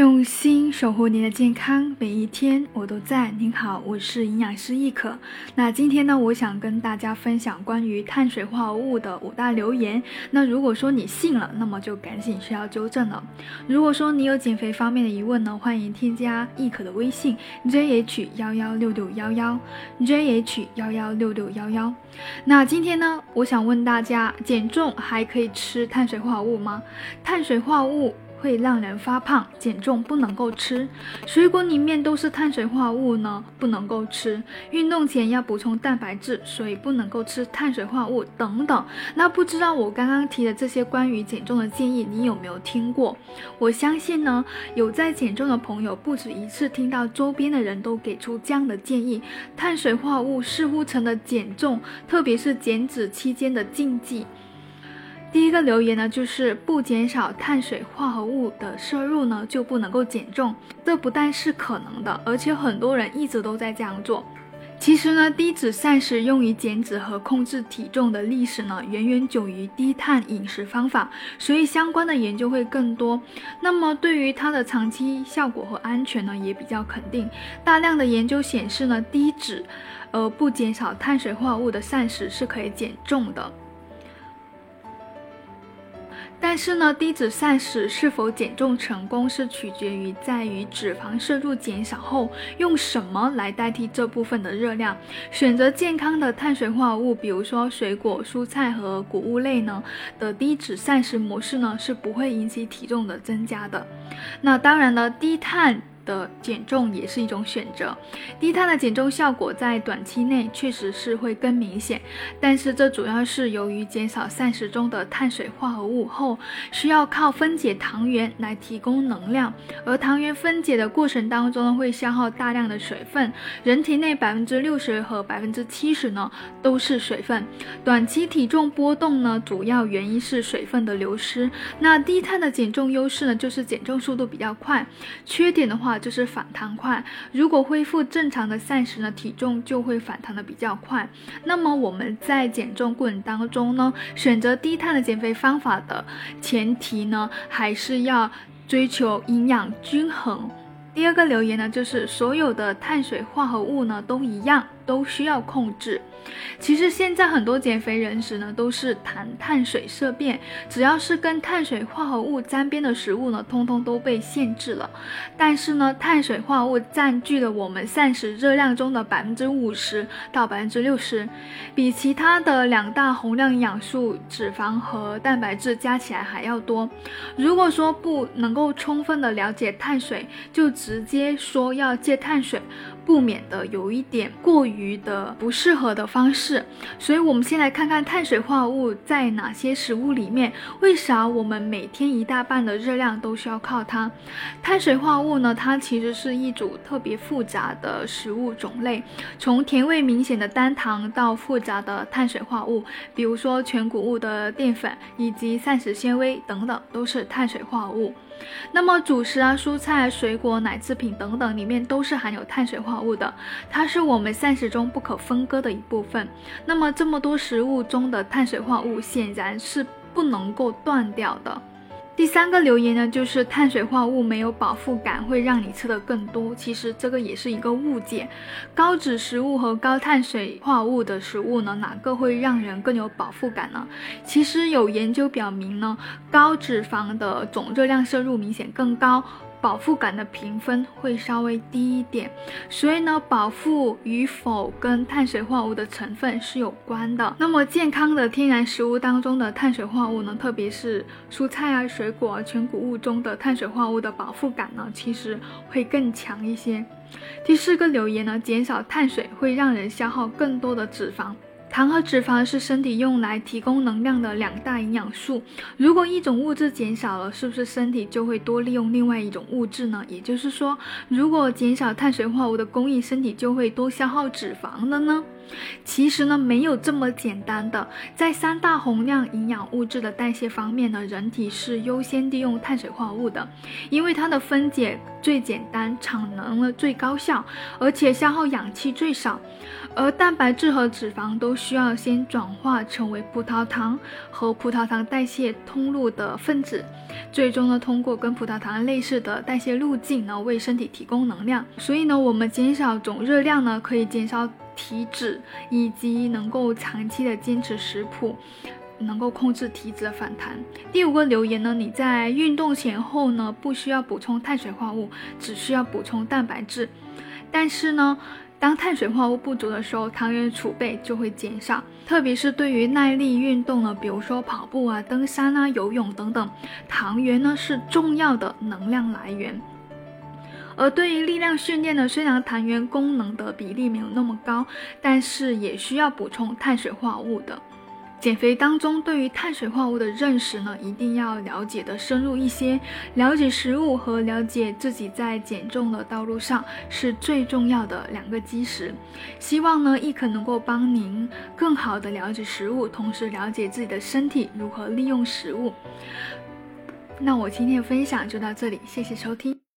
用心守护您的健康，每一天我都在。您好，我是营养师易可。那今天呢，我想跟大家分享关于碳水化合物的五大留言。那如果说你信了，那么就赶紧需要纠正了。如果说你有减肥方面的疑问呢，欢迎添加易可的微信 jh 幺幺六六幺幺 jh 幺幺六六幺幺。那今天呢，我想问大家，减重还可以吃碳水化合物吗？碳水化合物。会让人发胖、减重，不能够吃。水果里面都是碳水化合物呢，不能够吃。运动前要补充蛋白质，所以不能够吃碳水化合物等等。那不知道我刚刚提的这些关于减重的建议，你有没有听过？我相信呢，有在减重的朋友不止一次听到周边的人都给出这样的建议。碳水化合物似乎成了减重，特别是减脂期间的禁忌。第一个留言呢，就是不减少碳水化合物的摄入呢，就不能够减重。这不但是可能的，而且很多人一直都在这样做。其实呢，低脂膳食用于减脂和控制体重的历史呢，远远久于低碳饮食方法，所以相关的研究会更多。那么对于它的长期效果和安全呢，也比较肯定。大量的研究显示呢，低脂，而不减少碳水化合物的膳食是可以减重的。但是呢，低脂膳食是否减重成功，是取决于在于脂肪摄入减少后，用什么来代替这部分的热量。选择健康的碳水化合物，比如说水果、蔬菜和谷物类呢的低脂膳食模式呢，是不会引起体重的增加的。那当然了，低碳。的减重也是一种选择，低碳的减重效果在短期内确实是会更明显，但是这主要是由于减少膳食中的碳水化合物后，需要靠分解糖原来提供能量，而糖原分解的过程当中呢，会消耗大量的水分，人体内百分之六十和百分之七十呢都是水分，短期体重波动呢，主要原因是水分的流失。那低碳的减重优势呢，就是减重速度比较快，缺点的话。就是反弹快，如果恢复正常的膳食呢，体重就会反弹的比较快。那么我们在减重过程当中呢，选择低碳的减肥方法的前提呢，还是要追求营养均衡。第二个留言呢，就是所有的碳水化合物呢都一样。都需要控制。其实现在很多减肥人士呢，都是谈碳水色变，只要是跟碳水化合物沾边的食物呢，通通都被限制了。但是呢，碳水化合物占据了我们膳食热量中的百分之五十到百分之六十，比其他的两大宏量营养素脂肪和蛋白质加起来还要多。如果说不能够充分的了解碳水，就直接说要戒碳水。不免的有一点过于的不适合的方式，所以我们先来看看碳水化合物在哪些食物里面，为啥我们每天一大半的热量都需要靠它？碳水化合物呢，它其实是一组特别复杂的食物种类，从甜味明显的单糖到复杂的碳水化合物，比如说全谷物的淀粉以及膳食纤维等等，都是碳水化合物。那么主食啊、蔬菜、水果、奶制品等等里面都是含有碳水化合物的，它是我们膳食中不可分割的一部分。那么这么多食物中的碳水化合物显然是不能够断掉的。第三个留言呢，就是碳水化合物没有饱腹感，会让你吃的更多。其实这个也是一个误解。高脂食物和高碳水化合物的食物呢，哪个会让人更有饱腹感呢？其实有研究表明呢，高脂肪的总热量摄入明显更高。饱腹感的评分会稍微低一点，所以呢，饱腹与否跟碳水化合物的成分是有关的。那么健康的天然食物当中的碳水化合物呢，特别是蔬菜啊、水果啊、全谷物中的碳水化合物的饱腹感呢，其实会更强一些。第四个留言呢，减少碳水会让人消耗更多的脂肪。糖和脂肪是身体用来提供能量的两大营养素。如果一种物质减少了，是不是身体就会多利用另外一种物质呢？也就是说，如果减少碳水化合物的供应，身体就会多消耗脂肪了呢？其实呢，没有这么简单的。在三大宏量营养物质的代谢方面呢，人体是优先利用碳水化合物的，因为它的分解最简单，产能呢最高效，而且消耗氧气最少。而蛋白质和脂肪都需要先转化成为葡萄糖和葡萄糖代谢通路的分子，最终呢通过跟葡萄糖类似的代谢路径呢为身体提供能量。所以呢，我们减少总热量呢，可以减少体脂，以及能够长期的坚持食谱，能够控制体脂的反弹。第五个留言呢，你在运动前后呢不需要补充碳水化合物，只需要补充蛋白质，但是呢。当碳水化合物不足的时候，糖原储备就会减少，特别是对于耐力运动呢，比如说跑步啊、登山啊、游泳等等，糖原呢是重要的能量来源。而对于力量训练呢，虽然糖原功能的比例没有那么高，但是也需要补充碳水化合物的。减肥当中，对于碳水化合物的认识呢，一定要了解的深入一些。了解食物和了解自己在减重的道路上是最重要的两个基石。希望呢，亦可能够帮您更好的了解食物，同时了解自己的身体如何利用食物。那我今天的分享就到这里，谢谢收听。